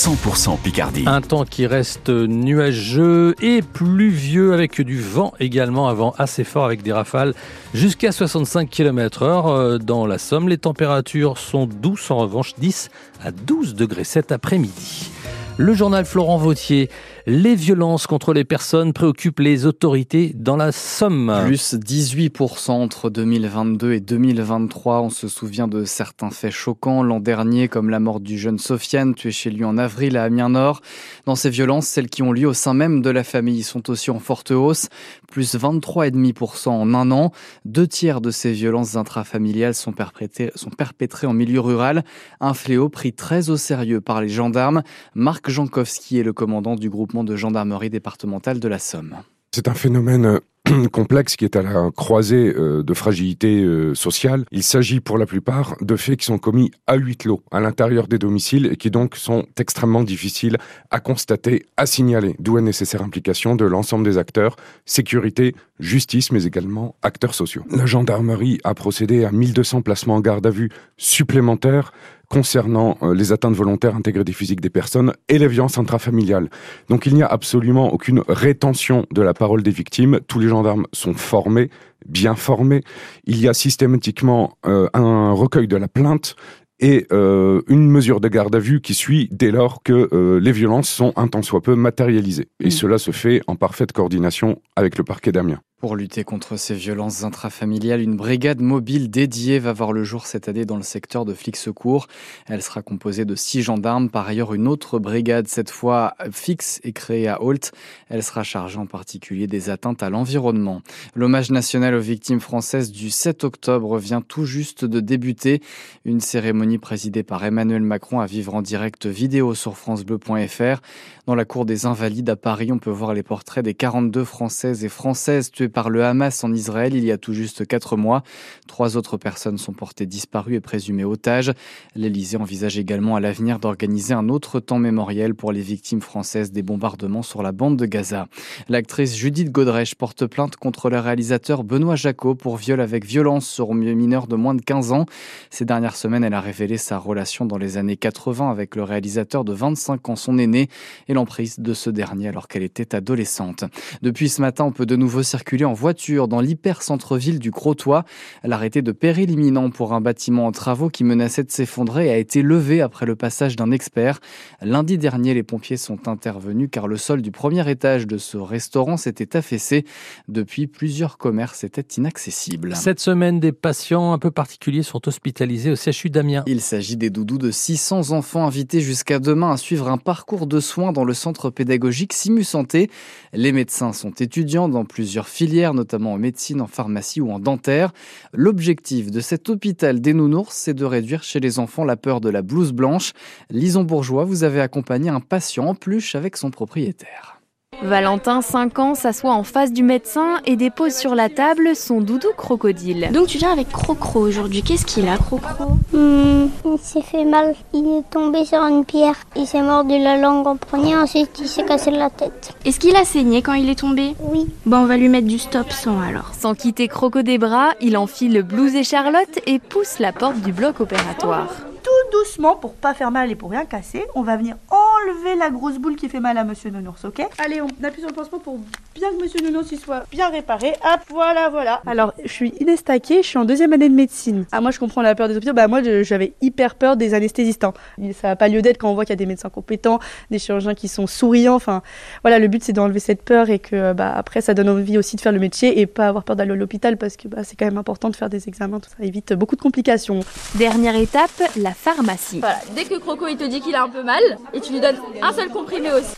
100% Picardie. Un temps qui reste nuageux et pluvieux avec du vent également, un vent assez fort avec des rafales jusqu'à 65 km h dans la Somme. Les températures sont douces en revanche 10 à 12 degrés cet après-midi. Le journal Florent Vautier. Les violences contre les personnes préoccupent les autorités dans la Somme. Plus 18% entre 2022 et 2023. On se souvient de certains faits choquants l'an dernier, comme la mort du jeune Sofiane, tué chez lui en avril à Amiens-Nord. Dans ces violences, celles qui ont lieu au sein même de la famille sont aussi en forte hausse. Plus 23,5% en un an. Deux tiers de ces violences intrafamiliales sont perpétrées, en milieu rural. Un fléau pris très au sérieux par les gendarmes. Marc Jankowski est le commandant du groupe de gendarmerie départementale de la Somme. C'est un phénomène euh, complexe qui est à la croisée euh, de fragilité euh, sociale. Il s'agit pour la plupart de faits qui sont commis à huis clos, à l'intérieur des domiciles et qui donc sont extrêmement difficiles à constater, à signaler. D'où la nécessaire implication de l'ensemble des acteurs, sécurité, justice, mais également acteurs sociaux. La gendarmerie a procédé à 1200 placements en garde à vue supplémentaires concernant euh, les atteintes volontaires intégrées physiques des personnes et les violences intrafamiliales. Donc il n'y a absolument aucune rétention de la parole des victimes. Tous les gendarmes sont formés, bien formés. Il y a systématiquement euh, un recueil de la plainte et euh, une mesure de garde à vue qui suit dès lors que les violences sont un tant soit peu matérialisées. Et mmh. cela se fait en parfaite coordination avec le parquet d'Amiens. Pour lutter contre ces violences intrafamiliales, une brigade mobile dédiée va voir le jour cette année dans le secteur de flics secours. Elle sera composée de six gendarmes. Par ailleurs, une autre brigade, cette fois fixe, est créée à Holt. Elle sera chargée en particulier des atteintes à l'environnement. L'hommage national aux victimes françaises du 7 octobre vient tout juste de débuter. Une cérémonie présidée par Emmanuel Macron à vivre en direct vidéo sur francebleu.fr. Dans la cour des Invalides à Paris, on peut voir les portraits des 42 Françaises et Françaises tuées par le Hamas en Israël il y a tout juste quatre mois. Trois autres personnes sont portées disparues et présumées otages. L'Élysée envisage également à l'avenir d'organiser un autre temps mémoriel pour les victimes françaises des bombardements sur la bande de Gaza. L'actrice Judith Godrèche porte plainte contre le réalisateur Benoît Jacot pour viol avec violence sur mineur de moins de 15 ans. Ces dernières semaines, elle a révélé sa relation dans les années 80 avec le réalisateur de 25 ans, son aîné, et l'emprise de ce dernier alors qu'elle était adolescente. Depuis ce matin, on peut de nouveau circuler en voiture dans l'hyper-centre-ville du Crotoy. L'arrêté de péril imminent pour un bâtiment en travaux qui menaçait de s'effondrer a été levé après le passage d'un expert. Lundi dernier, les pompiers sont intervenus car le sol du premier étage de ce restaurant s'était affaissé. Depuis, plusieurs commerces étaient inaccessibles. Cette semaine, des patients un peu particuliers sont hospitalisés au CHU d'Amiens. Il s'agit des doudous de 600 enfants invités jusqu'à demain à suivre un parcours de soins dans le centre pédagogique Simu Santé. Les médecins sont étudiants dans plusieurs filières notamment en médecine, en pharmacie ou en dentaire. L'objectif de cet hôpital des nounours, c'est de réduire chez les enfants la peur de la blouse blanche. Lison Bourgeois, vous avez accompagné un patient en pluche avec son propriétaire. Valentin, 5 ans, s'assoit en face du médecin et dépose sur la table son doudou crocodile. Donc tu viens avec Crocro aujourd'hui. Qu'est-ce qu'il a, Crocro? Hmm, Il s'est fait mal. Il est tombé sur une pierre. Il s'est mordu la langue en premier, ensuite il s'est cassé la tête. Est-ce qu'il a saigné quand il est tombé? Oui. Bon, on va lui mettre du stop sang alors. Sans quitter Croco des bras, il enfile blouse et Charlotte et pousse la porte du bloc opératoire tout doucement pour pas faire mal et pour rien casser. On va venir enlever la grosse boule qui fait mal à Monsieur Nounours, ok Allez, on appuie sur le pansement pour bien que Monsieur Nounours soit bien réparé. Hop, voilà, voilà. Alors, je suis Inès je suis en deuxième année de médecine. Ah, moi, je comprends la peur des hôpitaux. Bah, moi, j'avais hyper peur des anesthésistes. Hein. Ça n'a pas lieu d'être quand on voit qu'il y a des médecins compétents, des chirurgiens qui sont souriants. Enfin, voilà, le but, c'est d'enlever cette peur et que, bah, après, ça donne envie aussi de faire le métier et pas avoir peur d'aller à l'hôpital parce que, bah, c'est quand même important de faire des examens. Tout ça évite beaucoup de complications. Dernière étape, la pharmacie. Voilà, dès que Croco il te dit qu'il a un peu mal, et tu lui donnes un seul comprimé aussi.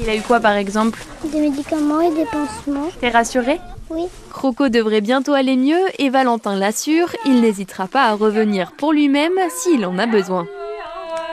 Il a eu quoi par exemple? Des médicaments et des pansements. T'es rassuré Oui. Croco devrait bientôt aller mieux et Valentin l'assure, il n'hésitera pas à revenir pour lui-même s'il en a besoin.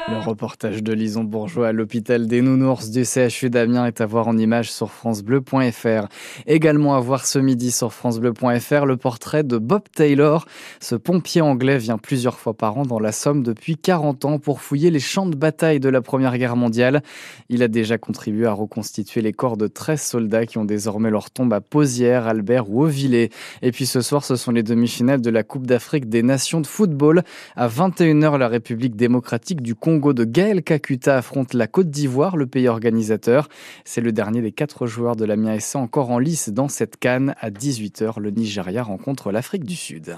Le reportage de Lison Bourgeois à l'hôpital des Nounours du CHU d'Amiens est à voir en image sur francebleu.fr. Également à voir ce midi sur francebleu.fr le portrait de Bob Taylor. Ce pompier anglais vient plusieurs fois par an dans la Somme depuis 40 ans pour fouiller les champs de bataille de la Première Guerre mondiale. Il a déjà contribué à reconstituer les corps de 13 soldats qui ont désormais leur tombe à Posière, Albert ou Auvillé. Et puis ce soir, ce sont les demi-finales de la Coupe d'Afrique des Nations de football. À 21h, la République démocratique du Congo Congo de Gaël Kakuta affronte la Côte d'Ivoire, le pays organisateur. C'est le dernier des quatre joueurs de la MIASA encore en lice dans cette canne. À 18h, le Nigeria rencontre l'Afrique du Sud.